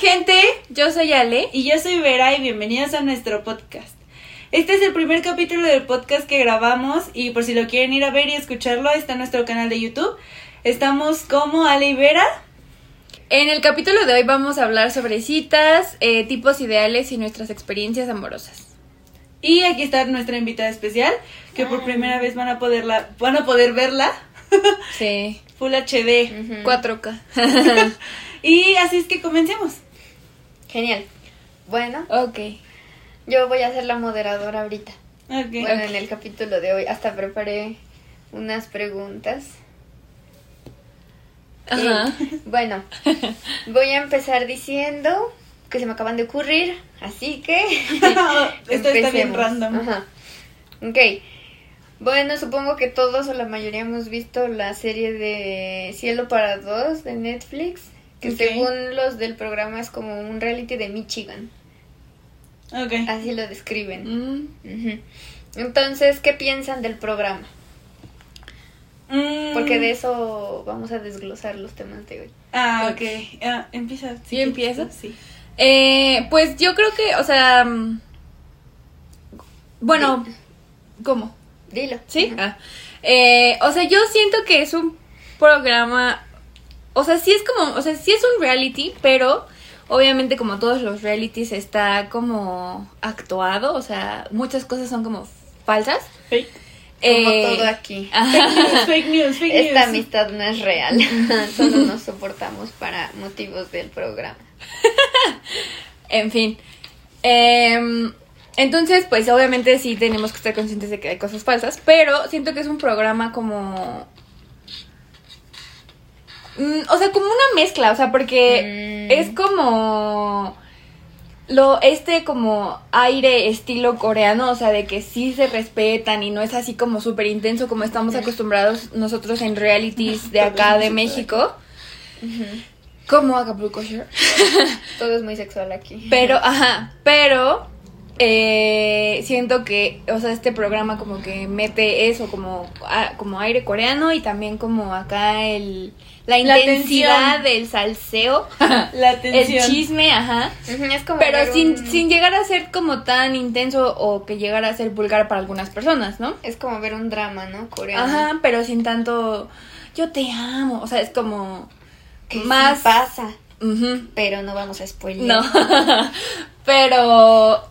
Hola gente, yo soy Ale y yo soy Vera y bienvenidos a nuestro podcast. Este es el primer capítulo del podcast que grabamos y por si lo quieren ir a ver y escucharlo está en nuestro canal de YouTube. Estamos como Ale y Vera. En el capítulo de hoy vamos a hablar sobre citas, eh, tipos ideales y nuestras experiencias amorosas. Y aquí está nuestra invitada especial, que por primera vez van a poderla, van a poder verla. Sí. Full HD. 4K. y así es que comencemos. Genial. Bueno. Ok. Yo voy a ser la moderadora ahorita. Okay. Bueno, en el capítulo de hoy hasta preparé unas preguntas. Ajá. Y, bueno, voy a empezar diciendo que se me acaban de ocurrir, así que esto está bien random. Ajá. Ok. Bueno, supongo que todos o la mayoría hemos visto la serie de Cielo para dos de Netflix, que Okay. según los del programa es como un reality de Michigan. Ok. Así lo describen. Mm. Entonces, ¿qué piensan del programa? Mm. Porque de eso vamos a desglosar los temas de hoy. Ah, ok. Ah, empieza. ¿Sí empiezo? Sí. Eh, pues yo creo que, o sea... mm, Bueno, ¿cómo? Dilo. ¿Sí? Ah. Eh, o sea, yo siento que es un programa. O sea, sí es como. O sea, sí es un reality, pero obviamente, como todos los realities, está como actuado. O sea, muchas cosas son como falsas. Fake. Como Eh, todo aquí. ajá. Fake news, fake news, fake news. Esta amistad no es real. Solo nos soportamos para motivos del programa. En fin. Em, entonces, pues obviamente sí tenemos que estar conscientes de que hay cosas falsas, pero siento que es un programa como... Mm, o sea, como una mezcla, o sea, porque Mm. es como... Lo, este como aire estilo coreano, o sea, de que sí se respetan y no es así como súper intenso como estamos acostumbrados nosotros en realities de acá de México, como Acapulco Shore. Todo es muy sexual aquí. Pero, ajá, pero eh, siento que, o sea, este programa como que mete eso como, como aire coreano y también como acá el, la intensidad del salseo, La el chisme, ajá. Ujú, es como Pero sin, un- sin llegar a ser como tan intenso o que llegara a ser vulgar para algunas personas, ¿no? Es como ver un drama, ¿no? Coreano. Ajá, pero sin tanto, yo te amo, o sea, es como Que sí más... pasa, pero no vamos a spoiler. No. Pero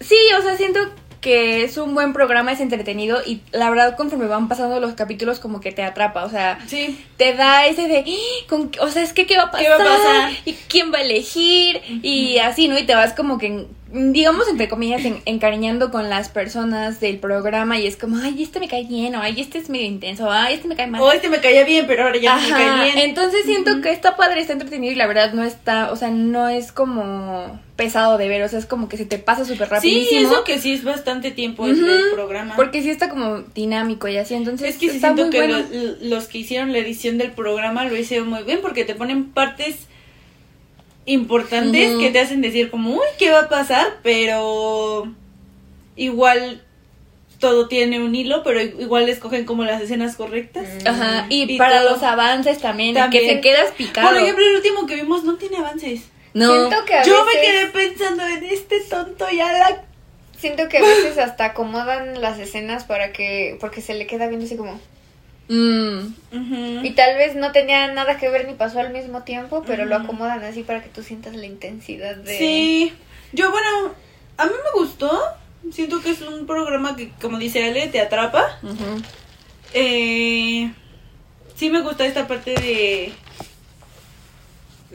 sí, o sea, siento que es un buen programa, es entretenido y la verdad conforme van pasando los capítulos como que te atrapa, o sea, Sí. te da ese de, "Ah, con- o sea, es que qué va a pasar, ¿Qué va a pasar? y quién va a elegir y así, ¿no? Y te vas como que digamos entre comillas en- encariñando con las personas del programa y es como, ay, este me cae bien o ay, este es medio intenso, ay, este me cae mal. O este me caía bien, pero ahora ya no me Ajá, cae bien. Entonces siento que está padre, está entretenido y la verdad no está, o sea, no es como pesado de ver, o sea, es como que se te pasa súper Sí, rapidísimo. eso que sí es bastante tiempo el Ujú, del programa. Porque sí está como dinámico y así, entonces es que sí siento que bueno. lo- los que hicieron la edición del programa lo hicieron muy bien porque te ponen partes importantes que te hacen decir como, uy, ¿qué va a pasar? Pero igual todo tiene un hilo, pero igual escogen como las escenas correctas. Ajá, y, Y para todo. los avances también, que te quedas picado. Por ejemplo, el último que vimos no tiene avances. no. Siento que a Yo me quedé pensando en este tonto ya la... Siento que a veces hasta acomodan las escenas para que. porque se le queda viendo así como. Mm. Y tal vez no tenía nada que ver ni pasó al mismo tiempo, pero lo Ujú. acomodan así para que tú sientas la intensidad de. Sí, yo bueno, a mí me gustó. Siento que es un programa que, como dice Ale, te atrapa. ujú. Eh, sí me gusta esta parte de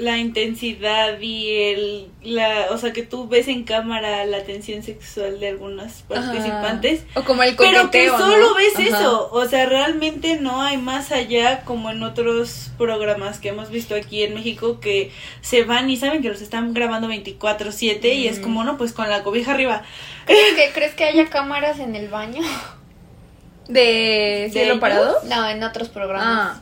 la intensidad y el la o sea que tú ves en cámara la tensión sexual de algunos participantes Ajá. O como el pero que coqueteo, solo ¿no? ves Ajá. eso o sea realmente no hay más allá como en otros programas que hemos visto aquí en México que se van y saben que los están grabando 24/7 y es Mm. como no pues con la cobija arriba ¿Crees que, ¿Crees que haya cámaras en el baño? ¿De cielo ellos? parado? No, en otros programas. Ah.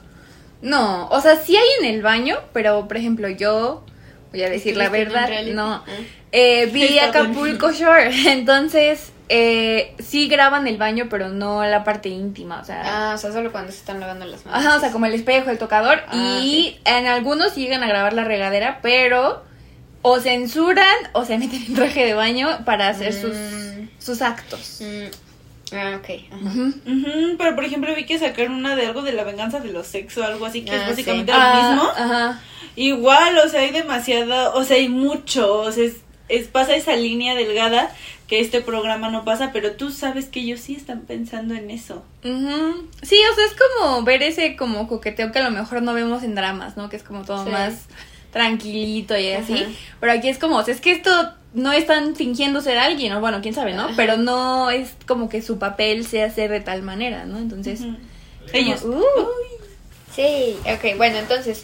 No, o sea, sí hay en el baño, pero por ejemplo, yo voy a decir la ¿Estuviste en un verdad, no. Ah. Eh, vi Acapulco Shore, entonces eh, sí graban el baño, pero no la parte íntima, o sea. Ah, o sea, solo cuando se están lavando las manos. Ajá, o sea, como el espejo, el tocador. Ah, y en algunos llegan a grabar la regadera, pero o censuran o se meten en traje de baño para hacer sus, Mm. sus actos. Mm. Ah, ok. ajá. Ujú, pero por ejemplo vi que sacaron una de algo de la venganza de los sexos algo así que es Ah, básicamente sí. lo Ah, mismo Ajá. Igual, o sea, hay demasiada, o sea, hay mucho, o sea, es, es- pasa esa línea delgada que este programa no pasa, pero tú sabes que ellos sí están pensando en eso. Ujú. Sí, o sea, es como ver ese como coqueteo que a lo mejor no vemos en dramas, ¿no? Que es como todo Sí. más tranquilito y así. Pero aquí es como, o sea, es que esto no están fingiendo ser alguien, o bueno, quién sabe, ¿no? Pero no es como que su papel sea ser de tal manera, ¿no? Entonces, Ellos. uh, Sí, ok, bueno, entonces,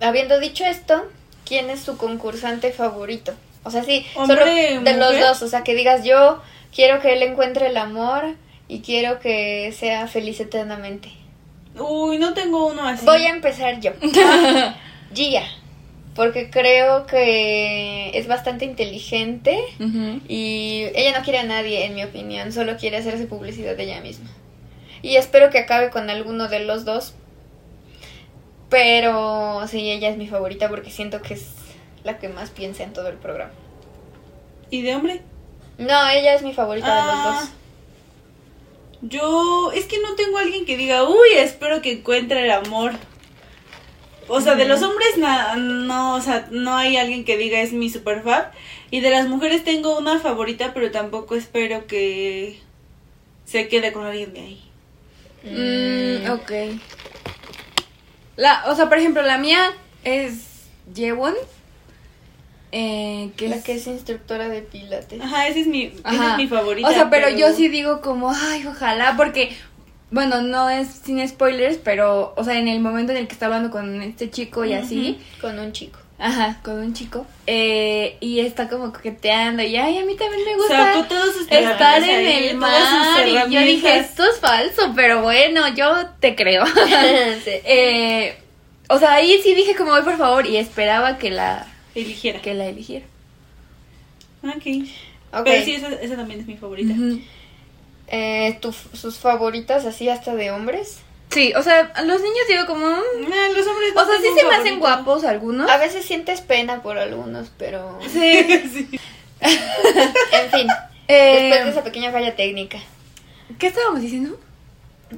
habiendo dicho esto, ¿quién es su concursante favorito? O sea, sí, Hombre, solo de los dos, o sea, que digas yo quiero que él encuentre el amor y quiero que sea feliz eternamente. Uy, no tengo uno así. Voy a empezar yo. Gia, porque creo que es bastante inteligente y ella no quiere a nadie, en mi opinión, solo quiere hacerse publicidad de ella misma. Y espero que acabe con alguno de los dos. Pero sí, ella es mi favorita porque siento que es la que más piensa en todo el programa. ¿Y de hombre? No, ella es mi favorita de Ah. los dos. Yo, es que no tengo alguien que diga, uy, espero que encuentre el amor. O sea, de los hombres na- no, o sea, no hay alguien que diga es mi super fab. Y de las mujeres tengo una favorita, pero tampoco espero que se quede con alguien de ahí. Mm, ok. La, o sea, por ejemplo, la mía es Jewon. Eh, que La es- que es instructora de pilates. Ajá, esa es mi, esa es mi favorita. O sea, pero, yo sí digo como, ay, ojalá, porque, bueno, no es sin spoilers, pero, o sea, en el momento en el que está hablando con este chico y así, Con un chico. ajá, con un chico, eh, y está como coqueteando, y ay, a mí también me gusta Sacó todas sus estar en el mar, y yo dije, esto es falso, pero bueno, yo te creo. Sí. eh, o sea, ahí sí dije como, ay, por favor, y esperaba que la, Eligiera. que la eligiera. Ok. Ok. Pero sí, esa, esa también es mi favorita. Ujú. Eh, tu- sus favoritas así hasta de hombres. Sí, o sea, los niños digo como... mm, Ah, los hombres no O sea, sí se me hacen guapos algunos. A veces sientes pena por algunos, pero... Sí. Sí. En fin, Eh, después de esa pequeña falla técnica. ¿Qué estábamos diciendo?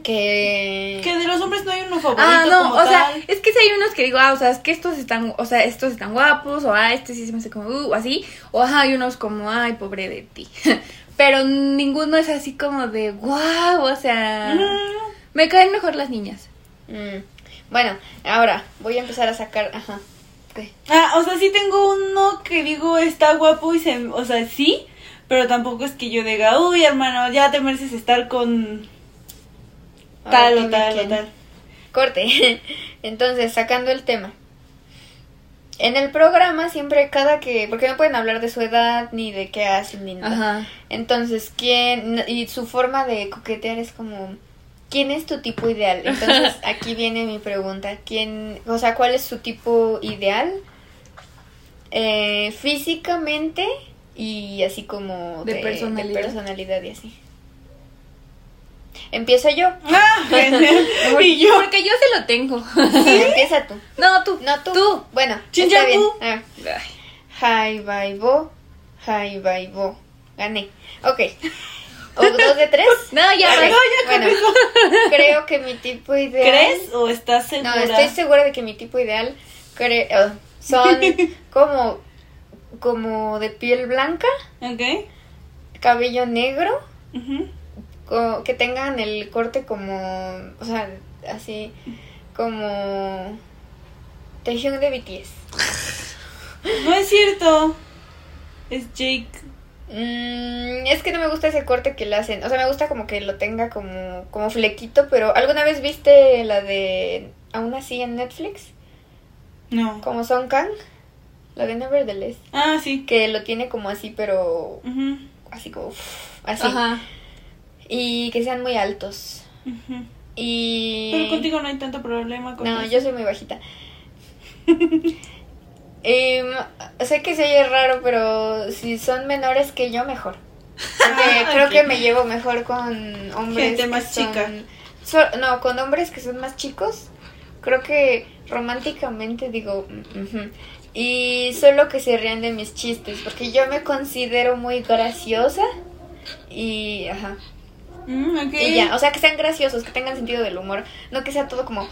Que... Que de los hombres no hay uno favorito Ah, no, como o sea, tal. es que si hay unos que digo, ah, o sea, es que estos están, o sea, estos están guapos, o ah, este sí se me hace como, uh, o así, o ajá, hay unos como, ay, pobre de ti. Pero ninguno es así como de, wow, o sea, Mm. me caen mejor las niñas. Mm, Bueno, ahora voy a empezar a sacar... Ajá. Ah, o sea, sí tengo uno que digo está guapo y se, o sea, sí, pero tampoco es que yo diga, uy, hermano, ya te mereces estar con tal o tal o tal. Corte. Entonces, sacando el tema. En el programa siempre cada que... Porque no pueden hablar de su edad, ni de qué hacen, ni nada. Ajá. Entonces, ¿quién? Y su forma de coquetear es como, ¿quién es tu tipo ideal? Entonces, aquí viene mi pregunta, ¿quién, o sea, cuál es su tipo ideal? Eh, físicamente y así como De personalidad. personalidad y así. Empiezo yo. Ah, y yo, Porque yo se lo tengo. Empieza tú. no, tú. No tú. Tú. Bueno, está bien. Hi, bye, bo. Hi, bye, bo. Gané. Ok. ¿O dos de tres? No, ya no, ya bueno, creo que mi tipo ideal. ¿Crees o estás segura? No, estoy segura de que mi tipo ideal cre- oh, son como, como de piel blanca, Ok. cabello negro, que tengan el corte como, o sea, así como Taehyung de BTS. No es cierto. Es Jake. Mm, es que no me gusta ese corte que le hacen. O sea, me gusta como que lo tenga como, como flequito, pero ¿alguna vez viste la de aún así en Netflix? No. Como Song Kang, la de Nevertheless, Ah, sí. que lo tiene como así, pero así como uf, así. Ajá. Y que sean muy altos. Y Pero contigo no hay tanto problema con No, eso. yo soy muy bajita. Em, sé que se oye raro, pero si son menores que yo, mejor. Porque Ah, creo que me llevo mejor con hombres. Gente más son- chica. so- no, con hombres que son más chicos. Creo que románticamente digo. mm. Y solo que se rían de mis chistes, porque yo me considero muy graciosa. Y, ajá. Mm, ok. Y ya, o sea, que sean graciosos, que tengan sentido del humor, no que sea todo como,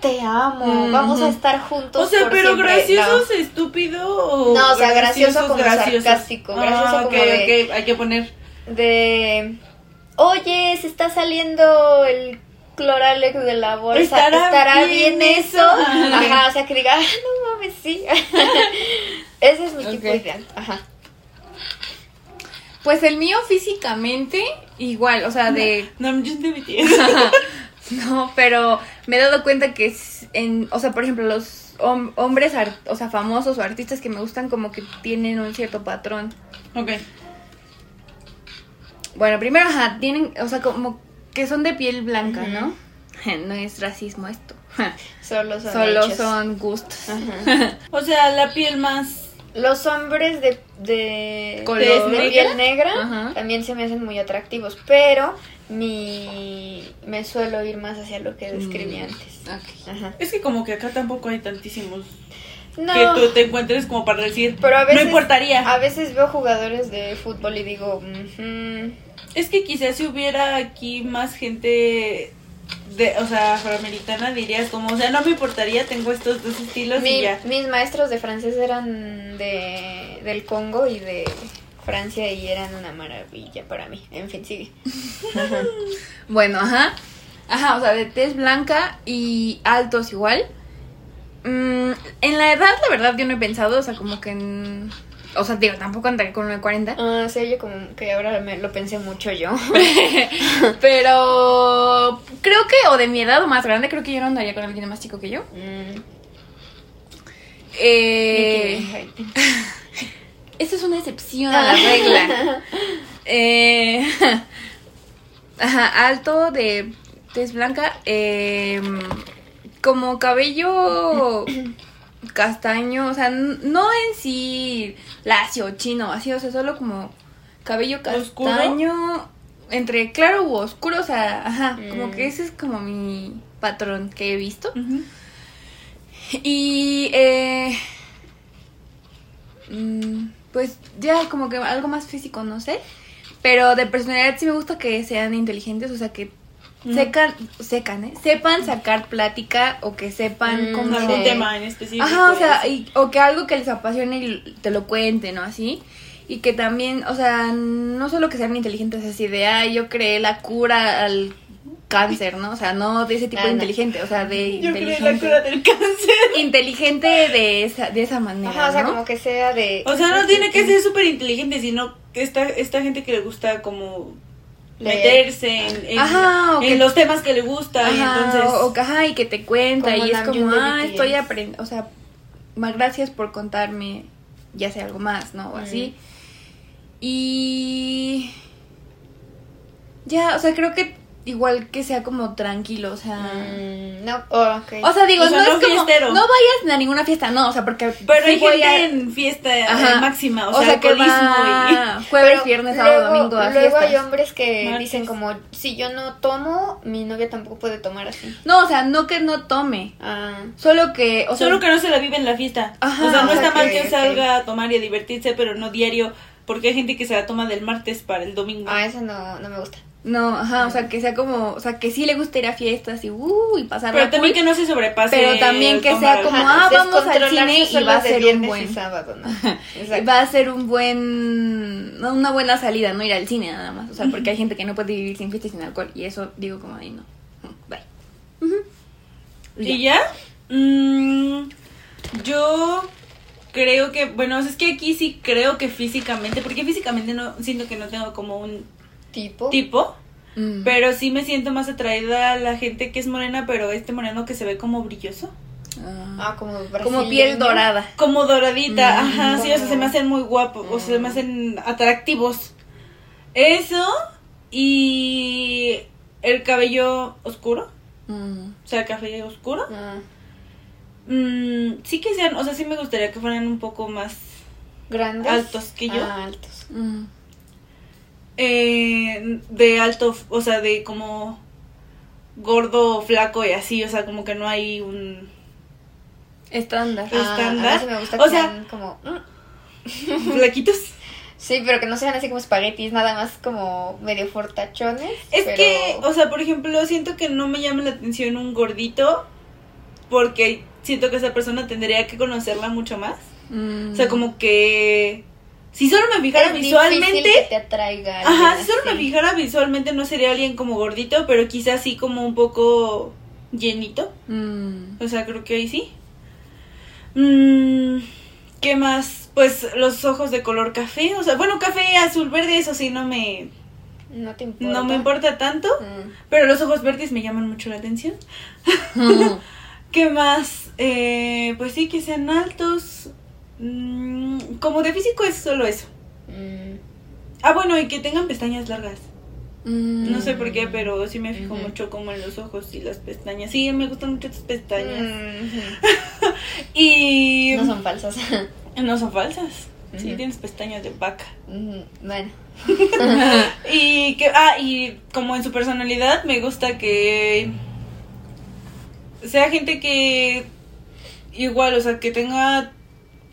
te amo, Mm, vamos a estar juntos. O sea, por pero siempre". graciosos estúpido o No, o sea, gracioso graciosos, como sarcástico, gracioso ah, como ok, de- ok, hay que poner. No, de, oye, se está saliendo el cloralex de la bolsa, ¿Estará ¿estará, bien bien, eso? Ah. Ajá, o sea, que diga, ah, no mames, sí. Ese es mi tipo ideal, ajá. Pues el mío físicamente, igual, o sea, de... No, BTS. no, pero me he dado cuenta que es en, o sea, por ejemplo, los hom- hombres, o sea, famosos o artistas que me gustan como que tienen un cierto patrón. ok. Bueno, primero, ajá, tienen, o sea, como que son de piel blanca. ¿no? No es racismo esto. Solo son Solo hechos. son gustos. Ajá. O sea, la piel más. Los hombres de, de, piel negra Ajá. también se me hacen muy atractivos, pero mi me suelo ir más hacia lo que describí Mm. antes. Ok. Ajá. Es que como que acá tampoco hay tantísimos No, que tú te encuentres como para decir. pero a veces no importaría. A veces veo jugadores de fútbol y digo. Es que quizás si hubiera aquí más gente de, o sea, afroamericana dirías como, o sea, no me importaría, tengo estos dos estilos Mi- y ya. mis maestros de francés eran de del Congo y de Francia y eran una maravilla para mí. En fin, sigue. Ajá. Bueno, ajá. Ajá, o sea, de tez blanca y altos igual. Mm, en la edad, la verdad, yo no he pensado, o sea, como que en... O sea, digo, tampoco andaré con el 40. Ah, sí, yo como que ahora me lo pensé mucho yo. Pero creo que, o de mi edad o más grande, creo que yo no andaría con alguien más chico que yo. Mm, Eh, esa es una excepción a la regla. Eh, ajá, alto de tez blanca, eh, como cabello castaño, o sea, no en sí lacio, chino, así, o sea, solo como cabello ¿Oscuro? castaño, entre claro u oscuro, o sea, ajá, como Mm. que ese es como mi patrón que he visto. Y eh, mm, pues ya como que algo más físico, no sé. Pero de personalidad sí me gusta que sean inteligentes, o sea que Mm. secan, secan, ¿eh? sepan sacar plática o que sepan Mm, cómo... algún tema en específico. Ajá, o sea, y o que algo que les apasione y te lo cuenten, ¿no? Así. Y que también, o sea, no solo que sean inteligentes así de, ay, yo creé la cura al cáncer, ¿no? O sea, no de ese tipo Ah, de no. inteligente, o sea, de yo creé inteligente. la cura del cáncer. inteligente de esa, de esa manera. Ajá, o sea, ¿no? como que sea de... O sea, no tiene que ser súper inteligente, sino que esta, esta gente que le gusta como Leer. meterse en, en- Ajá, o en que- los temas que le gusta y entonces... o, o ajá, y que te cuenta y es como, ah, estoy aprendiendo, o sea, más gracias por contarme, ya sé algo más, ¿no? O así. Y ya, o sea, creo que igual que sea como tranquilo, o sea, Mm, no, oh, ok. o sea, digo, O sea, no, no es como no vayas a ninguna fiesta, no, o sea, porque Pero sí hay voy gente a- en fiesta eh, Ajá. máxima, o, sea, que alcoholismo va jueves, Pero viernes, sábado, luego- domingo a Luego fiestas. hay hombres que Martes. dicen como, si yo no tomo, mi novia tampoco puede tomar así. No, o sea, no que no tome, Ah, solo que, o y sea, solo que no se la vive en la fiesta. Ajá, o sea, no o sea está mal que- que salga a tomar y a divertirse, pero no diario, porque hay gente que se la toma del martes para el domingo. ah, eso no, no me gusta. No, ajá, o sea, que sea como, o sea, que sí le guste ir a fiestas y, uh, y pasarla Pero también cool, que no se sobrepase. Pero también que sea como, ah, vamos al cine y va a ser un buen- y sábado, ¿no? Exacto. va a ser un buen, no, una buena salida, no ir al cine nada más, o sea, porque hay gente que no puede vivir sin fiesta y sin alcohol, y eso digo como, ay, no, bye. Ujú. ¿Y ya? Mm, yo creo que, bueno, o sea, es que aquí sí creo que físicamente, porque físicamente no siento que no tengo como un Tipo. tipo, Mm. pero sí me siento más atraída a la gente que es morena, pero este moreno que se ve como brilloso. Ah. Ah, como como piel dorada. Como doradita, Mm. ajá, sí, o sea, se me hacen muy guapos, o sea, se me hacen atractivos. Eso y el cabello oscuro, Mm. o sea, café oscuro. Ah, Mm, sí que sean, o sea, sí me gustaría que fueran un poco más grandes. altos que yo. Ah, altos. Eh, de alto, o sea, de como gordo, flaco y así, o sea, como que no hay un Estándar. Ah. Ah, estándar. a mí me gusta O que sea- sean como... mm. flaquitos. Sí, pero que no sean así como espaguetis, nada más como medio fortachones. Es pero- que, o sea, por ejemplo, siento que no me llama la atención un gordito porque siento que esa persona tendría que conocerla mucho más. Mm. O sea, como que si solo me fijara es visualmente, que te atraiga. ajá, si solo me fijara visualmente no sería alguien como gordito, pero quizás sí como un poco llenito. Mm. O sea, creo que ahí sí. Mm, ¿Qué más? Pues los ojos de color café. O sea, bueno, café, azul, verde, eso sí no me, No te importa. no me importa tanto. Mm. Pero los ojos verdes me llaman mucho la atención. ¿Qué más? Eh, pues sí, que sean altos. Mm, como de físico es solo eso. Mm. Ah, bueno, y que tengan pestañas largas. Mm. No sé por qué, pero sí me fijo mucho como en los ojos y las pestañas. Sí, me gustan mucho tus pestañas. Y... No son falsas. No son falsas. Sí, tienes pestañas de vaca. Bueno. y que, ah, y como en su personalidad me gusta que sea gente que igual, o sea, que tenga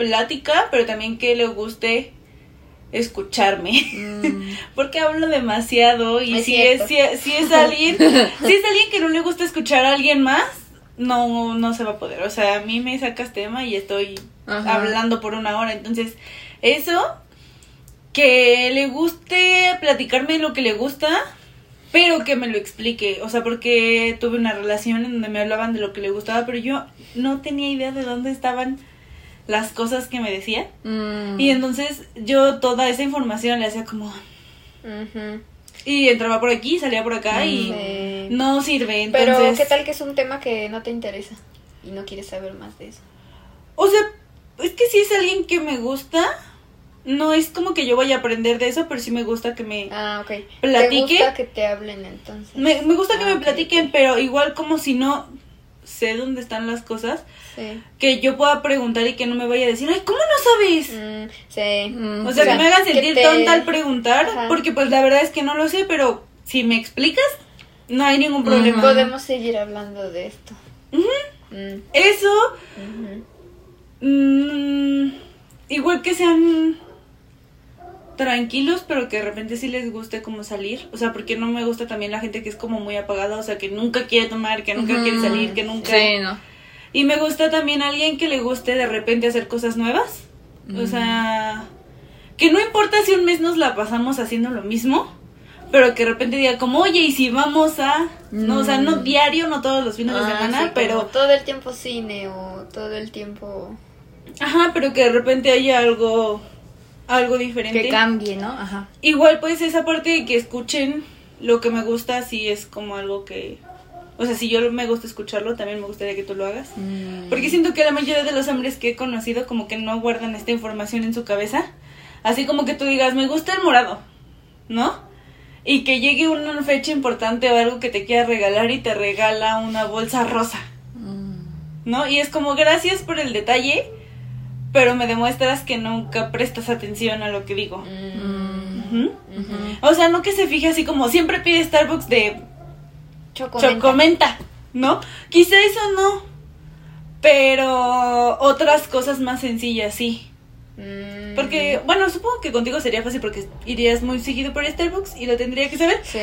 plática, pero también que le guste escucharme. Mm. Porque hablo demasiado y Es si es, si, es- si es alguien, si es alguien que no le gusta escuchar a alguien más, no, no se va a poder. O sea, a mí me sacas tema y estoy Ajá. hablando por una hora. Entonces, eso, que le guste platicarme lo que le gusta, pero que me lo explique. O sea, porque tuve una relación en donde me hablaban de lo que le gustaba, pero yo no tenía idea de dónde estaban las cosas que me decían. Mm. Y entonces yo toda esa información le hacía como... Y entraba por aquí, salía por acá y Sí. no sirve. Entonces, Pero, ¿qué tal que es un tema que no te interesa? Y no quieres saber más de eso. O sea, es que si es alguien que me gusta, no es como que yo vaya a aprender de eso, pero sí me gusta que me... Ah, ok. ¿Platique? ¿Te gusta que te hablen entonces? Me, me gusta que Ah, me platiquen, pero igual como si no sé dónde están las cosas, Sí. que yo pueda preguntar y que no me vaya a decir, ay, ¿cómo no sabes? Mm, sí. Mm. O sea, O sea, que me hagan que sentir te- tonta al preguntar, Ajá. porque pues la verdad es que no lo sé, pero si me explicas, no hay ningún problema. Podemos seguir hablando de esto. Mm, Eso, igual que sean tranquilos, pero que de repente sí les guste como salir. O sea, porque no me gusta también la gente que es como muy apagada, o sea, que nunca quiere tomar, que nunca quiere salir, que nunca... Sí, no. Y me gusta también alguien que le guste de repente hacer cosas nuevas. O sea, que no importa si un mes nos la pasamos haciendo lo mismo, pero que de repente diga como, oye, y si vamos a... No, o sea, no Mm. diario, no todos los fines de Ah, semana, sí, pero... todo el tiempo cine o todo el tiempo... Ajá, pero que de repente haya algo... Algo diferente. Que cambie, ¿no? Ajá. Igual pues esa parte de que escuchen lo que me gusta, sí es como algo que... O sea, si yo me gusta escucharlo, también me gustaría que tú lo hagas. Mm. Porque siento que la mayoría de los hombres que he conocido como que no guardan esta información en su cabeza. Así como que tú digas, me gusta el morado, ¿no? Y que llegue una fecha importante o algo que te quiera regalar y te regala una bolsa rosa, Mm. ¿no? Y es como, gracias por el detalle, pero me demuestras que nunca prestas atención a lo que digo. Mm, ujú. O sea, no que se fije así como siempre pide Starbucks de Chocomenta. chocomenta, ¿no? Quizá eso no, pero otras cosas más sencillas sí. Mm, Porque, bueno, supongo que contigo sería fácil porque irías muy seguido por Starbucks y lo tendría que saber. Sí.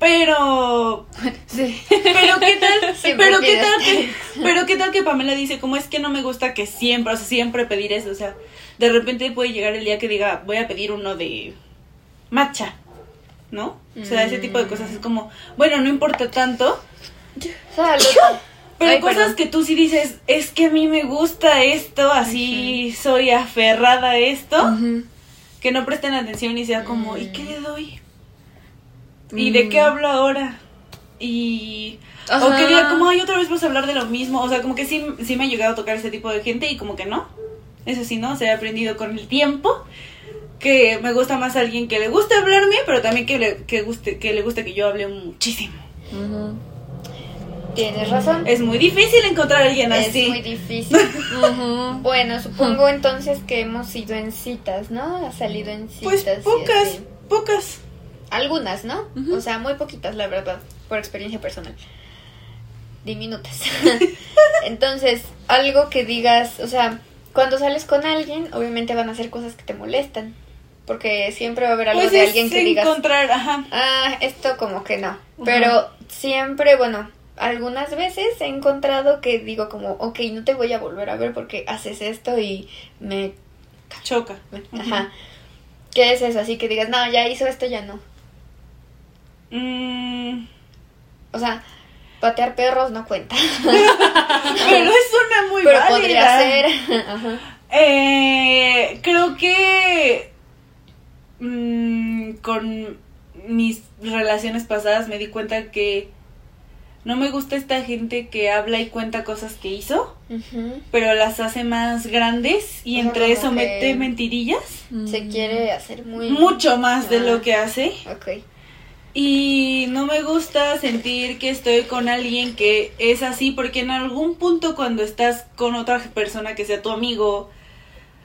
Pero, Sí. pero qué tal, Siempre pero qué tal que, pero qué tal que Pamela dice, como es que no me gusta que siempre, o sea, siempre pedir eso, o sea, de repente puede llegar el día que diga, voy a pedir uno de matcha, ¿no? O sea, ese tipo de cosas es como, bueno, no importa tanto, Salud. Pero Ay, cosas perdón. que tú sí dices, es que a mí me gusta esto, así soy aferrada a esto, que no presten atención y sea como, ¿y qué le doy? ¿Y de qué Mm. hablo ahora? Y... O que diga como, ay, otra vez vas a hablar de lo mismo. O sea, como que sí, sí me ha llegado a tocar ese tipo de gente y como que no. Eso sí, ¿no? Se ha aprendido con el tiempo que me gusta más alguien que le guste hablarme, pero también que le, que guste, que le guste que yo hable muchísimo. Ujú. Tienes razón. Es muy difícil encontrar a alguien Es así. muy difícil. Bueno, supongo entonces que hemos ido en citas, ¿no? Ha salido en citas. Pues pocas, pocas. Algunas, ¿no? O sea, muy poquitas, la verdad, por experiencia personal. Diminutas. Entonces, algo que digas, o sea, cuando sales con alguien, obviamente van a hacer cosas que te molestan. Porque siempre va a haber algo Pues de es alguien que digas, encontrar, ajá. ah, esto como que no. Pero siempre, bueno, algunas veces he encontrado que digo como, ok, no te voy a volver a ver porque haces esto y me... Choca. Ajá. ¿Qué es eso? Así que digas, no, ya hizo esto, ya no. Mm, O sea, patear perros no cuenta. pero es una muy Pero válida. podría ser. Ajá. Eh, creo que mm, con mis relaciones pasadas me di cuenta que no me gusta esta gente que habla y cuenta cosas que hizo, pero las hace más grandes y entre eso mete mentirillas. Se quiere hacer muy... Mucho más de Ah. lo que hace. Ok. Y no me gusta sentir que estoy con alguien que es así, porque en algún punto cuando estás con otra persona que sea tu amigo,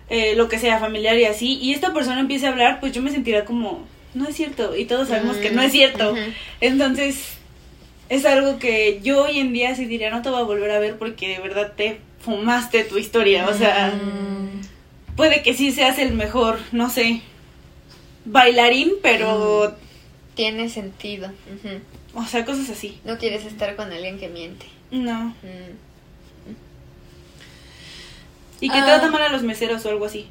eh, lo que sea, familiar y así, y esta persona empiece a hablar, pues yo me sentirá como, no es cierto, y todos sabemos que no es cierto. Ujú. Entonces, es algo que yo hoy en día sí diría, no te voy a volver a ver porque de verdad te fumaste tu historia, o sea, Mm. puede que sí seas el mejor, no sé, bailarín, pero, Tiene sentido. O sea, cosas así. No quieres estar con alguien que miente. No. Mm. Y que Ah. trata mal a los meseros o algo así.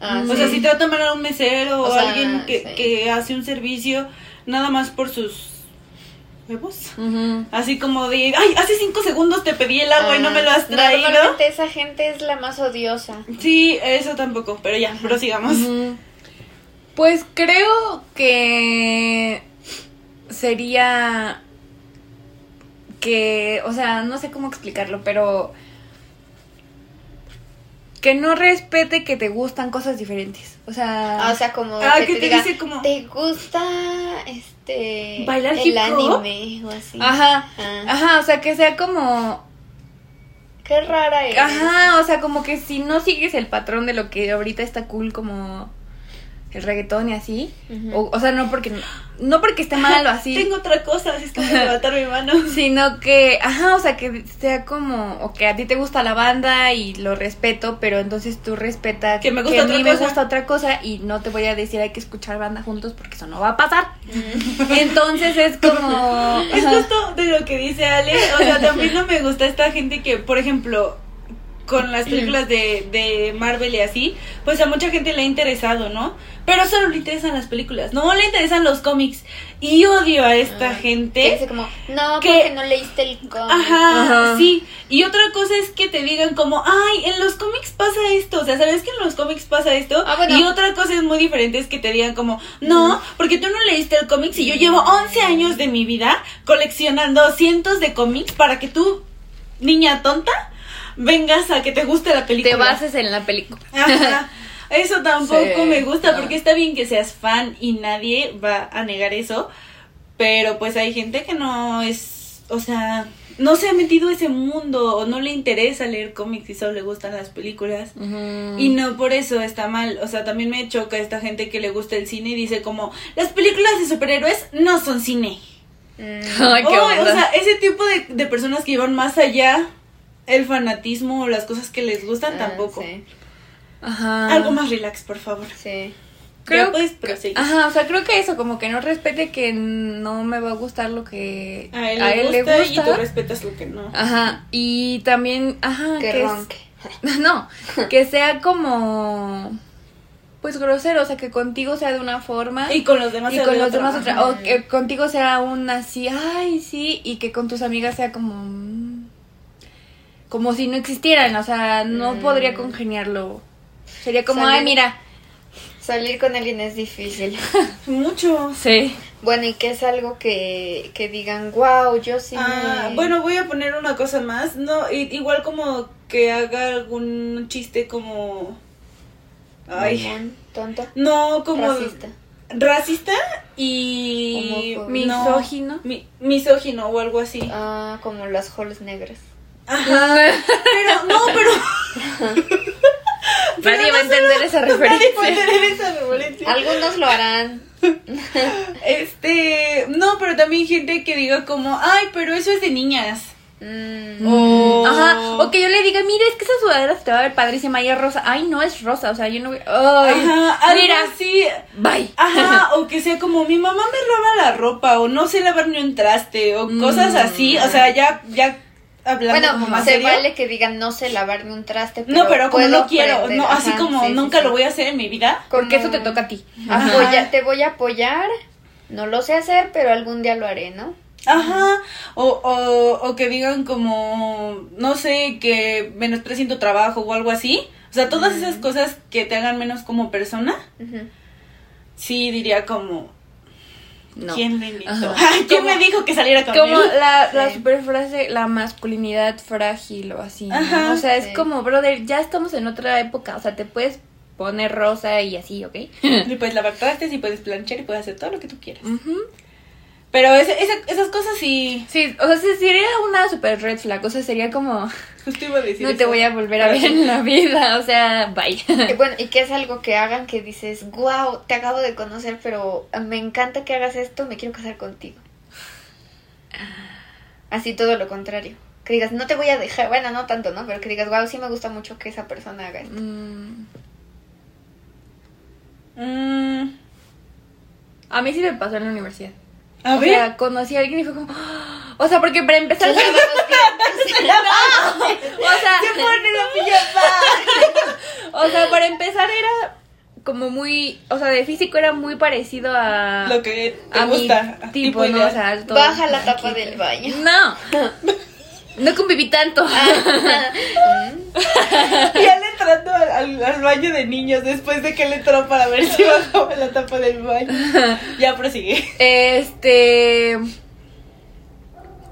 Ah, O sea, si trata mal a un mesero o, O sea, alguien que, sí. que hace un servicio nada más por sus huevos. Así como de, ay, hace cinco segundos te pedí el agua y no me lo has Ah, traído. Normalmente esa gente es la más odiosa. Sí, eso tampoco, pero ya, prosigamos. Ujú. Pues creo que sería que, o sea, no sé cómo explicarlo, pero que no respete que te gustan cosas diferentes. O sea, Ah, o sea, como Ah, que que te, te diga, dice como- ¿te gusta este ¿Bailar el hip hop? anime o así? ajá, Ah. ajá, o sea, que sea como Qué rara es. Ajá, o sea, como que si no sigues el patrón de lo que ahorita está cool como el reggaetón y así, o, o sea, no porque no porque esté mal o así, Tengo otra cosa, así es que voy a levantar mi mano. sino que, ajá, o sea, que sea como o que a ti te gusta la banda y lo respeto, pero entonces tú respeta Que me gusta a otra mí me gusta otra cosa y no te voy a decir hay que escuchar banda juntos porque eso no va a pasar. Mm. Entonces es como Es justo de lo que dice Ale. O sea, también no me gusta esta gente que, por ejemplo, con las películas de, de Marvel y así, pues a mucha gente le ha interesado, ¿no? Pero solo le interesan las películas, no le interesan los cómics. Y odio a esta Ah, Que dice gente. como, no, que- porque no leíste el cómic. Ajá, Ajá. sí. Y otra cosa es que te digan como, ay, en los cómics pasa esto. O sea, ¿sabes que en los cómics pasa esto? Ah, bueno. Y otra cosa es muy diferente es que te digan como, no, porque tú no leíste el cómic y yo llevo 11 años de mi vida coleccionando cientos de cómics para que tú, niña tonta, vengas a que te guste la película. te bases en la película. Ajá. Eso tampoco Sí, me gusta no. porque está bien que seas fan y nadie va a negar eso, pero pues hay gente que no es, o sea, no se ha metido a ese mundo o no le interesa leer cómics y solo le gustan las películas. Y no por eso está mal, o sea, también me choca esta gente que le gusta el cine y dice como, las películas de superhéroes no son cine. Mm. Ay, qué Oh, onda. o sea, ese tipo de, de personas que llevan más allá el fanatismo o las cosas que les gustan Ah, tampoco. sí. Ajá. Algo más relax, por favor. Sí. Creo ya puedes que- proseguir. Ajá, o sea, creo que eso, como que no respete que no me va a gustar lo que A él, le, gusta y tú respetas lo que no. Ajá, y también, ajá, Que que es- ronque. no, que sea como pues grosero, o sea, que contigo sea de una forma Y con los demás y con los otra. demás otra, o que contigo sea un así, ay, sí, y que con tus amigas sea como como si no existieran, o sea, no Mm. podría congeniarlo. Sería como, Salir- ay, mira. Salir con alguien es difícil. Mucho. Sí. Bueno, y que es algo que, que digan, wow, yo sí Ah, me... bueno, voy a poner una cosa más. No, igual como que haga algún chiste como. Ay. tonto, No, como. racista. Racista y. Homófobo. Misógino. mi- misógino o algo así. Ah, como las halls negras. Ajá. Pero, no, pero. Nadie va a entender esa Nadie referencia. tener esa referencia. Algunos lo harán. Este. No, pero también gente que diga como. Ay, pero eso es de niñas. Mm, Ajá, o que yo le diga, mira, es que esa sudadera se te va a ver padrísima y es rosa. Ay, no es rosa, o sea, yo no voy. Ay, Ajá, mira, así. bye. Ajá, o que sea como mi mamá me lava la ropa o no sé lavar ni un traste o cosas así, o sea, ya ya hablando Bueno, como más se serio. vale que digan no sé lavar ni un traste, pero no, pero como no quiero, aprender". no, así Ajá, como sí, nunca sí. lo voy a hacer en mi vida. Porque como- eso te toca a ti. Apoya- te voy a apoyar, no lo sé hacer, pero algún día lo haré, ¿no? Ajá, o, o, o que digan como, no sé, que menosprecien tu trabajo o algo así. O sea, todas esas cosas que te hagan menos como persona, sí diría como, No. ¿quién le invitó? ¿Quién Como- me dijo que saliera con Como la, la super frase, la masculinidad frágil o así. o sea, es como, brother, ya estamos en otra época. O sea, te puedes poner rosa y así, ¿ok? Y puedes lavar trastes y puedes planchar y puedes hacer todo lo que tú quieras. Ujú. Pero ese- ese- esas cosas sí. Sí, o sea, si sería una super red flag. O sea, sería como, Justo iba a decir. no te voy a volver a ver en la vida. O sea, bye. Y bueno, y que es algo que hagan que dices, wow, te acabo de conocer, pero me encanta que hagas esto, me quiero casar contigo. Así todo lo contrario. Que digas, no te voy a dejar, bueno, no tanto, ¿no? Pero que digas, wow, sí me gusta mucho que esa persona haga esto. Mm, Mm, a mí sí me pasó en la universidad. A o ver. sea, conocí a alguien y fue como, ¡Ah! o sea, porque para empezar, Se lava los dientes. o sea, Se pone la pijama. o sea, para empezar era como muy, o sea, de físico era muy parecido a Lo que te a gusta. mi tipo, ¿no? ideal. O sea, alto, Baja la tapa del baño. No. No conviví tanto. Y él entrando al, al- al baño de niños después de que él entró para ver si bajaba la tapa del baño. Ya prosigue. Este.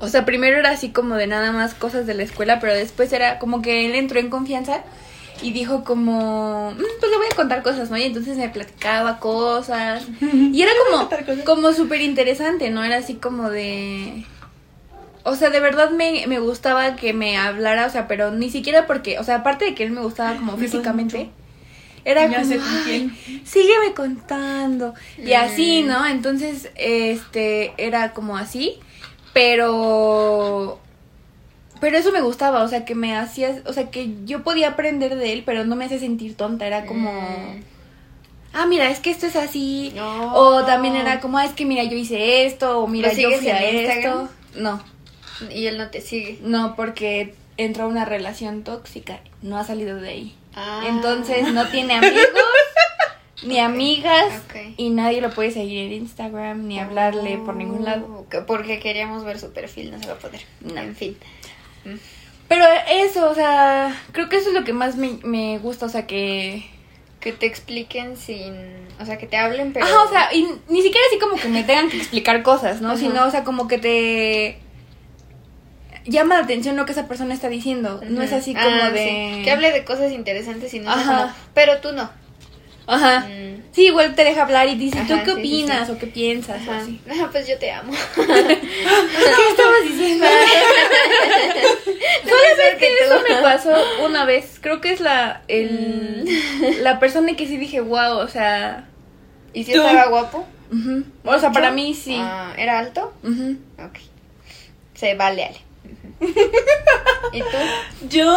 O sea, primero era así como de nada más cosas de la escuela, pero después era como que él entró en confianza y dijo como, "Mm, pues le voy a contar cosas, ¿no? Y entonces me platicaba cosas. Y era como, como súper interesante, ¿no? Era así como de... O sea, de verdad me, me gustaba que me hablara, o sea, pero ni siquiera porque, o sea, aparte de que él me gustaba como Me físicamente, era Ya como, sé con "Ay, quién". sígueme contando. Y así, Mm. ¿no? Entonces, este, era como así, pero... Pero eso me gustaba, o sea, que me hacía, o sea, que yo podía aprender de él, pero no me hacía sentir tonta, era como... Mm. Ah, mira, es que esto es así. No. O también era como, ah, es que mira, yo hice esto, o mira, ¿Lo yo fui a esto. No, Y él no te sigue. no, porque entró a una relación tóxica, no ha salido de ahí. Ah. Entonces no tiene amigos, ni amigas, y nadie lo puede seguir en Instagram, ni hablarle por ningún lado. Oh, que Porque queríamos ver su perfil, no se va a poder. No. En fin. Pero eso, o sea, creo que eso es lo que más me, me gusta, o sea, que... Que te expliquen sin. O sea, que te hablen, pero. Ajá, o sea, y ni siquiera así como que me tengan que explicar cosas, ¿no? Sino, o sea, como que te llama la atención lo que esa persona está diciendo. No es así como Ah, de... sí. Que hable de cosas interesantes y no Ajá. como. Pero tú no. Ajá. Mm. Sí, igual te deja hablar y dice, ¿tú Ajá, qué sí, sí, opinas sí. o qué piensas? O así. Ah, pues yo te amo. ¿Qué estabas diciendo? ¿Sabes Mejor que que eso tú. me pasó una vez? Creo que es la el, la persona que sí dije, wow, o sea... ¿Y si Tú. estaba guapo? ujú. O sea, para mí sí. Ah, ¿Era alto? Ujú. Ok. Se vale, Ale. ¿Y tú? Yo.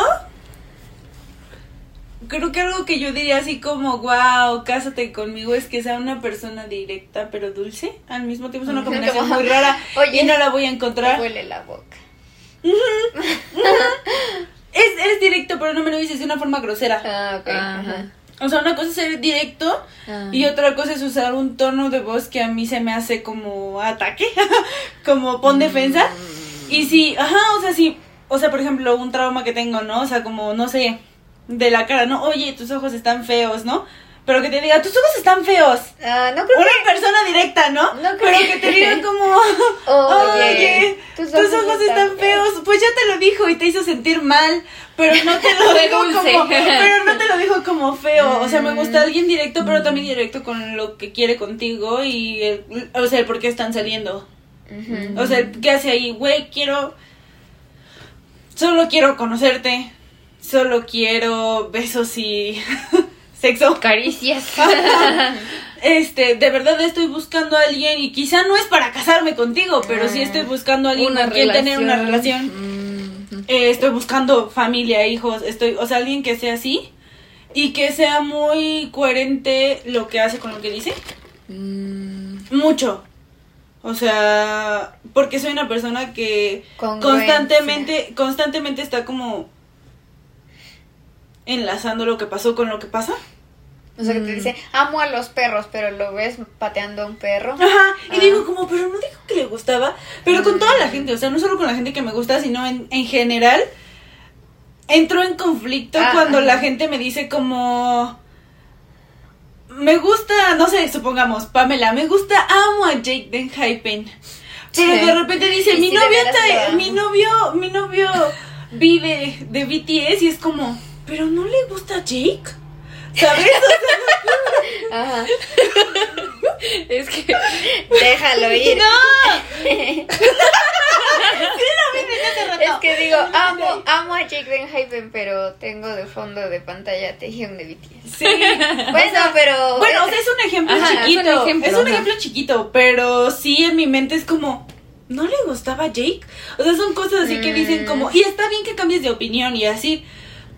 creo que algo que yo diría así como, wow, cásate conmigo, es que sea una persona directa pero dulce. Al mismo tiempo es una combinación como, muy rara "Oye, y no la voy a Me encontrar. huele la boca. Es, es directo, pero no me lo dices de una forma grosera. Ah, ok. Ajá. O sea, una cosa es ser directo Ah. y otra cosa es usar un tono de voz que a mí se me hace como ataque, como pon defensa. Y si, ajá, o sea, si, o sea, por ejemplo, un trauma que tengo, ¿no? O sea, como, no sé, de la cara, ¿no? Oye, tus ojos están feos, ¿no? Pero que te diga, tus ojos están feos. Ah, no creo Una que. persona directa, ¿no? No creo Pero que- te digan como, Oye, oye, tus ojos, están feos. Pues ya te lo dijo y te hizo sentir mal, pero no te lo dijo como, pero no te lo dijo como feo. O sea, me Mm. gusta alguien directo, pero también directo con lo que quiere contigo y, el, o sea, el por qué están saliendo. O sea, ¿qué hace ahí? Güey, quiero, solo quiero conocerte, solo quiero besos y sexo. Caricias. Este, de verdad estoy buscando a alguien y quizá no es para casarme contigo, pero sí estoy buscando a alguien con quien tener una relación. Eh, estoy buscando familia, hijos, estoy, o sea, alguien que sea así y que sea muy coherente lo que hace con lo que dice. mm. Mucho. O sea, porque soy una persona que constantemente, constantemente está como enlazando lo que pasó con lo que pasa. O sea, que te Mm. dice, amo a los perros, pero lo ves pateando a un perro. Ajá, y Ah. digo como, pero no dijo que le gustaba, pero con toda la gente, o sea, no solo con la gente que me gusta, sino en, en general, entro en conflicto Ah, cuando la gente me dice como, me gusta, no sé, supongamos, Pamela, me gusta, amo a Jake Denhypen, pero Sí. de repente dice, mi novio, amo. mi novio, mi novio vive de BTS y es como, pero no le gusta Jake, ¿sabes? O sea, Ajá. Es que. Déjalo ir. Es que digo, amo, amo a Jake Denhypen, pero tengo de fondo de pantalla Taehyung de BTS. sí. Bueno, pero... Bueno, o sea, es un ejemplo Ajá, es un chiquito. Es un ejemplo, chiquito, pero sí en mi mente es como, ¿no le gustaba Jake? O sea, son cosas así que dicen como, y está bien que cambies de opinión y así,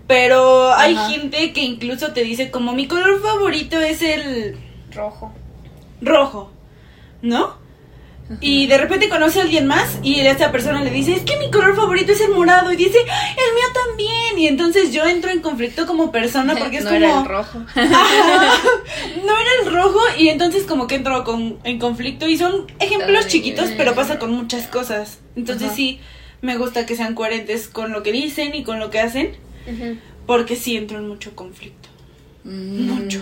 pero hay Ajá. gente que incluso te dice como, mi color favorito es el rojo. rojo, ¿no? Y de repente conoce a alguien más y esta persona le dice, es que mi color favorito es el morado y dice, "Ay, el mío también. Y entonces yo entro en conflicto como persona porque es no como... era el rojo. Ajá. no era el rojo y entonces como que entro con, en conflicto y son ejemplos Ay, chiquitos pero pasa con muchas cosas entonces Ajá. sí me gusta que sean coherentes con lo que dicen y con lo que hacen porque sí entro en mucho conflicto Mucho.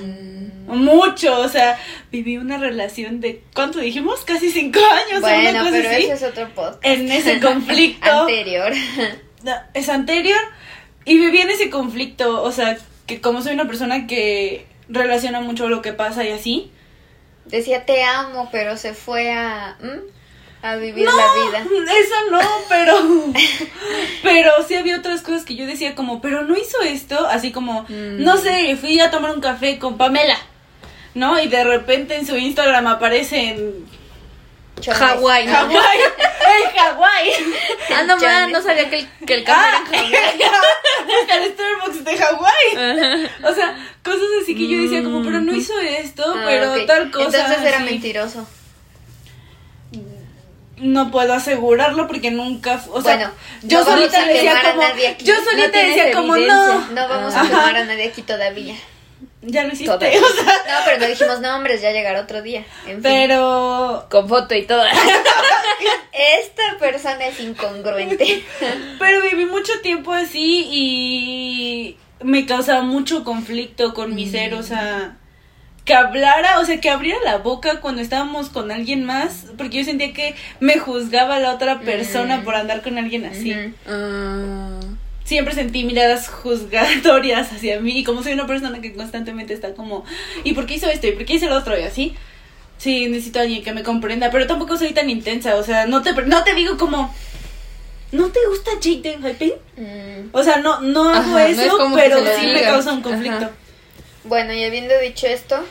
mucho o sea viví una relación de ¿cuánto dijimos? casi cinco años o una Bueno, cosa pero así. ese es otro podcast. en ese conflicto Anterior. Es anterior y viví en ese conflicto, o sea, que como soy una persona que relaciona mucho lo que pasa y así. Decía te amo, pero se fue a... A vivir no, la vida. eso no, pero pero sí había otras cosas que yo decía como, pero no hizo esto, así como, Mm. no sé, fui a tomar un café con Pamela. ¿No? Y de repente en su Instagram aparece en Chones. Hawái. Hawái. ¡En Hawái! Ah, no, man, no sabía que el, que el café Ah, era en Hawái. al Starbucks de Hawái. O sea, cosas así que yo decía como, pero no hizo esto, Ah, pero tal cosa. Entonces era así. mentiroso. No puedo asegurarlo porque nunca, o sea, Bueno, yo no vamos solita a decía como, nadie aquí. yo No solita tienes decía como, no, No vamos a quemar a nadie aquí todavía. ya lo hiciste, Todavía. o sea, No, pero no dijimos nombres, ya llegará otro día. En fin. pero, Con foto y todo. Esta persona es incongruente. pero viví mucho tiempo así y me causaba mucho conflicto con mi ser, o sea, que hablara, o sea, que abriera la boca cuando estábamos con alguien más, porque yo sentía que me juzgaba la otra persona Mm. por andar con alguien así. Ah, siempre sentí miradas juzgatorias hacia mí y como soy una persona que constantemente está como ¿y por qué hizo esto? ¿y por qué hizo lo otro? y así sí necesito a alguien que me comprenda pero tampoco soy tan intensa o sea no te no te digo como ¿no te gusta Jake Denhypen? Mm. o sea no no hago Ajá, no es eso pero sí me causa un conflicto Ajá. Bueno, y habiendo dicho esto,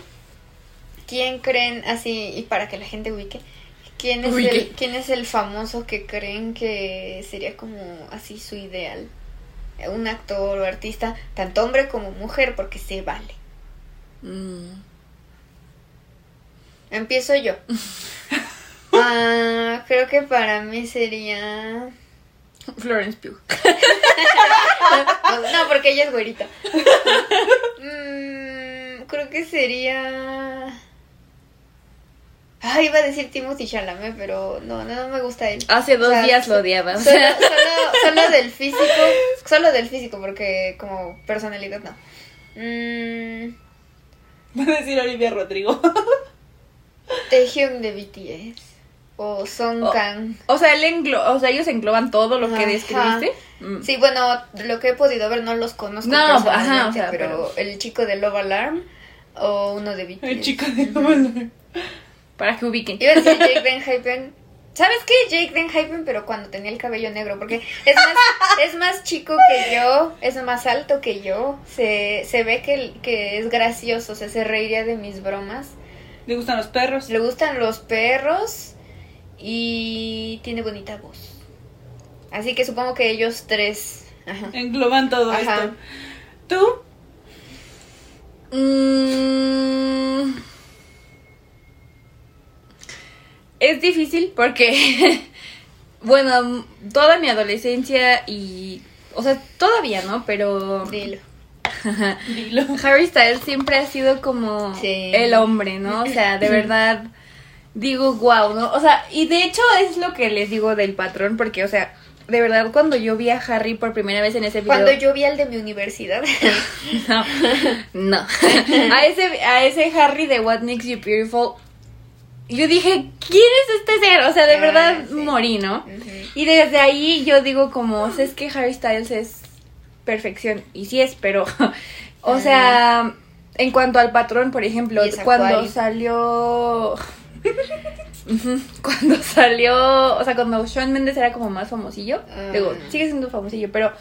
¿quién creen así, y para que la gente ubique, quién es, Ubique. el, quién es el famoso que creen que sería como así su ideal? un actor o artista, tanto hombre como mujer, porque se vale. Mm. Empiezo yo. Ah, creo que para mí sería... Florence Pugh. No, porque ella es güerita. Mm, creo que sería... Ay, iba a decir Timothy Chalamet, pero no, no, no me gusta él. Hace dos O sea, días lo odiaba. Solo, solo, solo del físico. Solo del físico, porque como personalidad no. Mm, Voy a decir Olivia Rodrigo. Taehyung de BTS. O Song Oh. Kang. O sea, él englo- o sea, ellos engloban todo lo que Ajá. describiste. Mm. Sí, bueno, lo que he podido ver no los conozco No, ajá, o sea, pero, el chico de Love Alarm o uno de BTS. El chico de Nolan. Para que ubiquen. Iba a decir Jake Denhypen. ¿Sabes qué? Jake Denhypen, pero cuando tenía el cabello negro, porque es más, es más chico que yo, es más alto que yo, se, se ve que, que es gracioso, o sea, se reiría de mis bromas. ¿Le gustan los perros? Le gustan los perros y tiene bonita voz. Así que supongo que ellos tres. Ajá. Engloban todo Ajá. esto. ¿Tú? Mm. Es difícil porque, bueno, toda mi adolescencia y, o sea, todavía, ¿no? Pero Dilo. Dilo. Harry Styles siempre ha sido como Sí. el hombre, ¿no? O sea, de verdad digo, wow, ¿no? O sea, y de hecho es lo que les digo del patrón, porque, o sea, de verdad cuando yo vi a Harry por primera vez en ese video... Cuando yo vi al de mi universidad. No, no. A ese, a ese Harry de What Makes You Beautiful, yo dije, ¿quién es este ser? O sea, de Ah, verdad sí. morí, ¿no? Y desde ahí yo digo como, o sea, es que Harry Styles es perfección. Y sí es, pero, o sea, en cuanto al patrón, por ejemplo, cuando Acuario. salió... Cuando salió, o sea, cuando Shawn Mendes era como más famosillo, Ah. digo, sigue siendo famosillo, pero,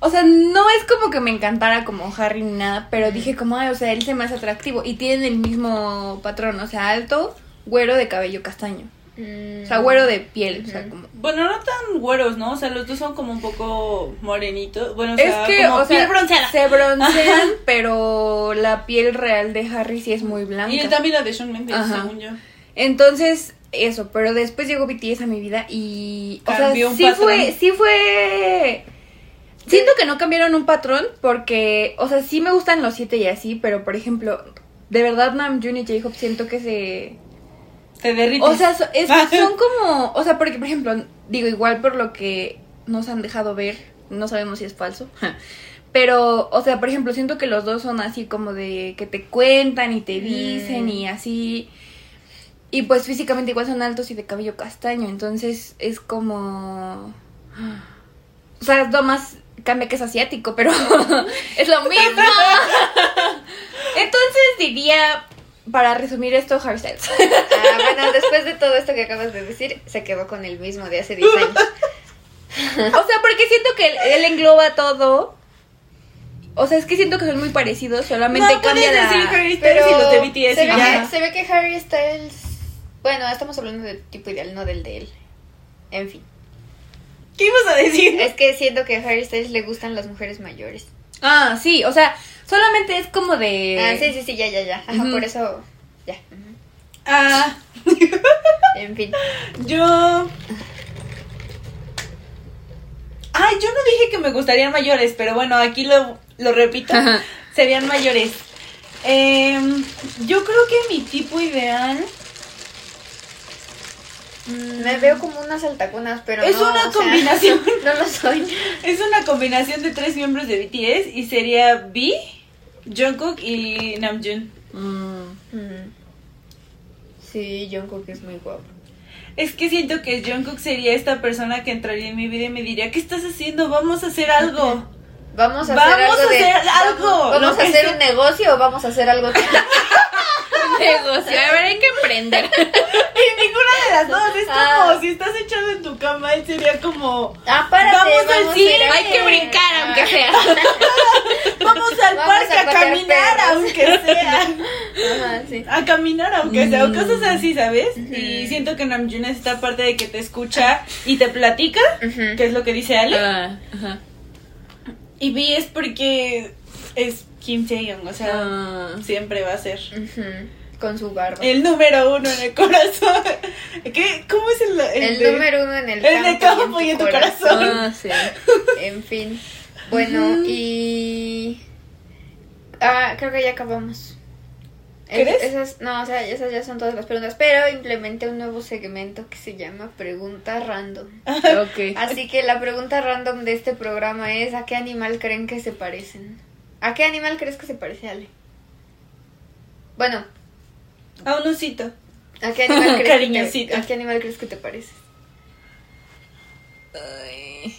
o sea, no es como que me encantara como Harry ni nada, pero dije como, ay, o sea, él se hace atractivo y tienen el mismo patrón, o sea, alto, güero de cabello castaño, Mm. o sea, güero de piel, o sea, como... Bueno, no tan güeros, ¿no? O sea, los dos son como un poco morenitos. Bueno, o Es sea, que, como o sea, piel bronceada. se broncean, pero la piel real de Harry sí es muy blanca. Y también la de Shawn Mendes, Ajá. según yo. Entonces, eso, pero después llegó BTS a mi vida y. O sea, Cambió un sí patrón. fue. Sí fue. Siento que no cambiaron un patrón porque, o sea, sí me gustan los siete y así, pero por ejemplo, de verdad Namjoon y J-Hope siento que se. Te derrites. O sea, es- son como. O sea, porque, por ejemplo, digo, igual por lo que nos han dejado ver, no sabemos si es falso. Pero, o sea, por ejemplo, siento que los dos son así como de que te cuentan y te dicen Mm. y así. Y pues físicamente igual son altos y de cabello castaño. Entonces es como. O sea, lo más cambia que es asiático, pero es lo mismo. Entonces diría, para resumir esto, Harry Styles. Ah, bueno, después de todo esto que acabas de decir, se quedó con el mismo de hace 10 años. O sea, porque siento que él, él engloba todo. O sea, es que siento que son muy parecidos, solamente no, cambia la... decir Harry Styles Pero y los de BTS se, y ve ya. que, se ve que Harry Styles. Bueno, estamos hablando del tipo ideal, no del de él. En fin. ¿Qué ibas a decir? Es que siento que a Harry Styles le gustan las mujeres mayores. Ah, sí, o sea, solamente es como de... Ah, sí, sí, sí, ya, ya, ya. Ajá, por eso. Ya. Ah, En fin. yo... Ay, yo no dije que me gustarían mayores, pero bueno, aquí lo, lo repito. Ajá. Serían mayores. Em, yo creo que mi tipo ideal... mm, Me veo como unas altacunas, pero Es no, una sea, combinación. no lo soy. Es una combinación de tres miembros de BTS y sería V, Jungkook y Namjoon. Mm. Mm. Sí, Jungkook es muy guapo. Es que siento que Jungkook sería esta persona que entraría en mi vida y me diría, ¿qué estás haciendo? Vamos a hacer algo. Vamos a Vamos hacer algo a de- hacer algo, Vamos, a hacer sea. un negocio o vamos a hacer algo que... Negocio, a ver, hay que emprender. Dos. Es como Ah. si estás echado en tu cama, él sería como, Ah, párate, Vamos al cine, hay que brincar, Ah. aunque sea. vamos al Vamos parque a caminar, perros. aunque sea. Ajá, sí. A caminar, aunque sea, o Mm. cosas así, ¿sabes? Y siento que Namjoon es esta parte de que te escucha y te platica, Ujú. que es lo que dice Ale. Ajá. Y B es porque es Kim Tae-young, o sea, siempre va a ser Con su barba. el número uno en el corazón. ¿Qué? ¿Cómo es el, El, de- número uno en el en el campo, campo y en tu corazón. Ah, sí. En fin. Bueno, y. Ah, creo que ya acabamos. Es- ¿Crees? esas, no, o sea, esas ya son todas las preguntas. Pero implementé un nuevo segmento que se llama Pregunta Random. Ok. Así que la pregunta random de este programa es: ¿a qué animal creen que se parecen? ¿A qué animal crees que se parece Ale? Bueno, A un osito. ¿a qué animal crees, que te, ¿a qué animal crees que te pareces? Ay,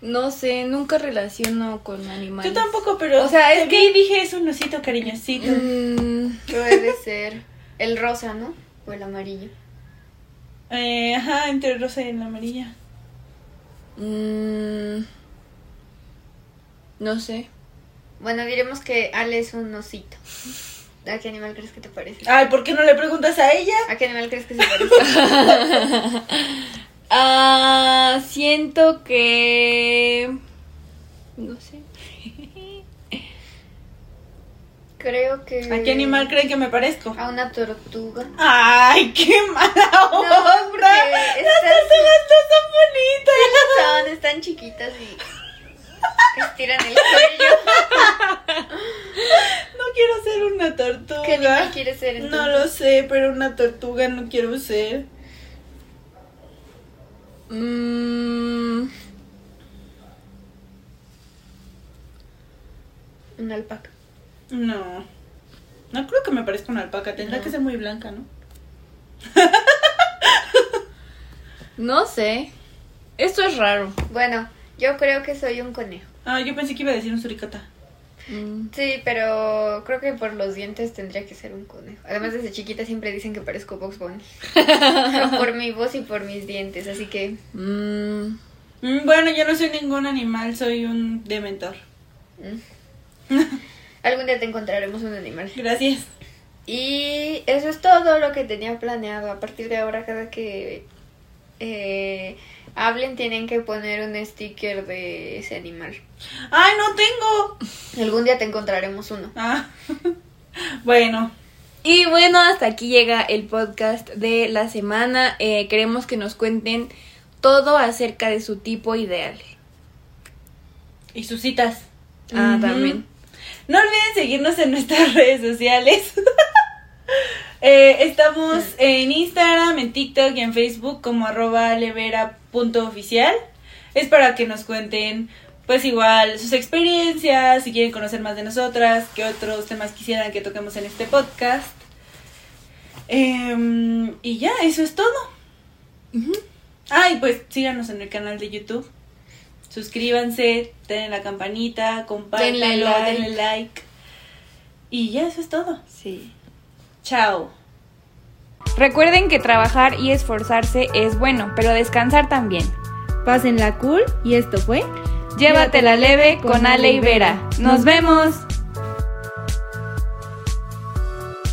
no sé, nunca relaciono con animales. Yo tampoco, pero O sea, es y dije es un osito cariñosito. Mm, Puede ser el rosa, ¿no? O el amarillo. Eh, ajá, entre el rosa y el amarilla. mm, no sé. Bueno, diremos que Ale es un osito. ¿A qué animal crees que te parece? Ay, ¿por qué no le preguntas a ella? ¿A qué animal crees que se parece? Ah, siento que... No sé. Creo que... ¿A qué animal creen que me parezco? A una tortuga. Ay, qué mala No, onda. porque Las tortugas no son bonitas. Son, están chiquitas y estiran el cuello. No quiero ser una ¿Qué tortuga. animal quieres ser entonces? No lo sé, pero una tortuga no quiero ser. Mm, Una alpaca. No. No creo que me parezca una alpaca. Tendrá No. que ser muy blanca, ¿no? no sé. Esto es raro. Bueno, yo creo que soy un conejo. Ah, yo pensé que iba a decir un suricata. Mm, Sí, pero creo que por los dientes tendría que ser un conejo. Además, desde chiquita siempre dicen que parezco Box Bunny. por mi voz y por mis dientes, así que... mm, Mm, bueno, yo no soy ningún animal, soy un dementor. mm. Algún día te encontraremos un animal. Gracias. Y eso es todo lo que tenía planeado. A partir de ahora, cada que eh, hablen, tienen que poner un sticker de ese animal. ¡Ay, no tengo! Algún día te encontraremos uno. Ah. bueno. Y bueno, hasta aquí llega el podcast de la semana. Eh, queremos que nos cuenten todo acerca de su tipo ideal. Y sus citas. Ah, también. No olviden seguirnos en nuestras redes sociales. Eh, estamos en Instagram, en TikTok y en Facebook como arroba levera.oficial. Es para que nos cuenten, pues igual, sus experiencias, si quieren conocer más de nosotras, qué otros temas quisieran que toquemos en este podcast. Em, y ya, eso es todo. Ujú. Ah, y pues síganos en el canal de YouTube. Suscríbanse, denle la campanita, compártanlo, Denle like. denle like. Y ya, eso es todo. Sí. Chao. Recuerden que trabajar y esforzarse es bueno, pero descansar también. Pásenla cool y esto fue Llévatela leve con Ale y Vera. ¡Nos vemos!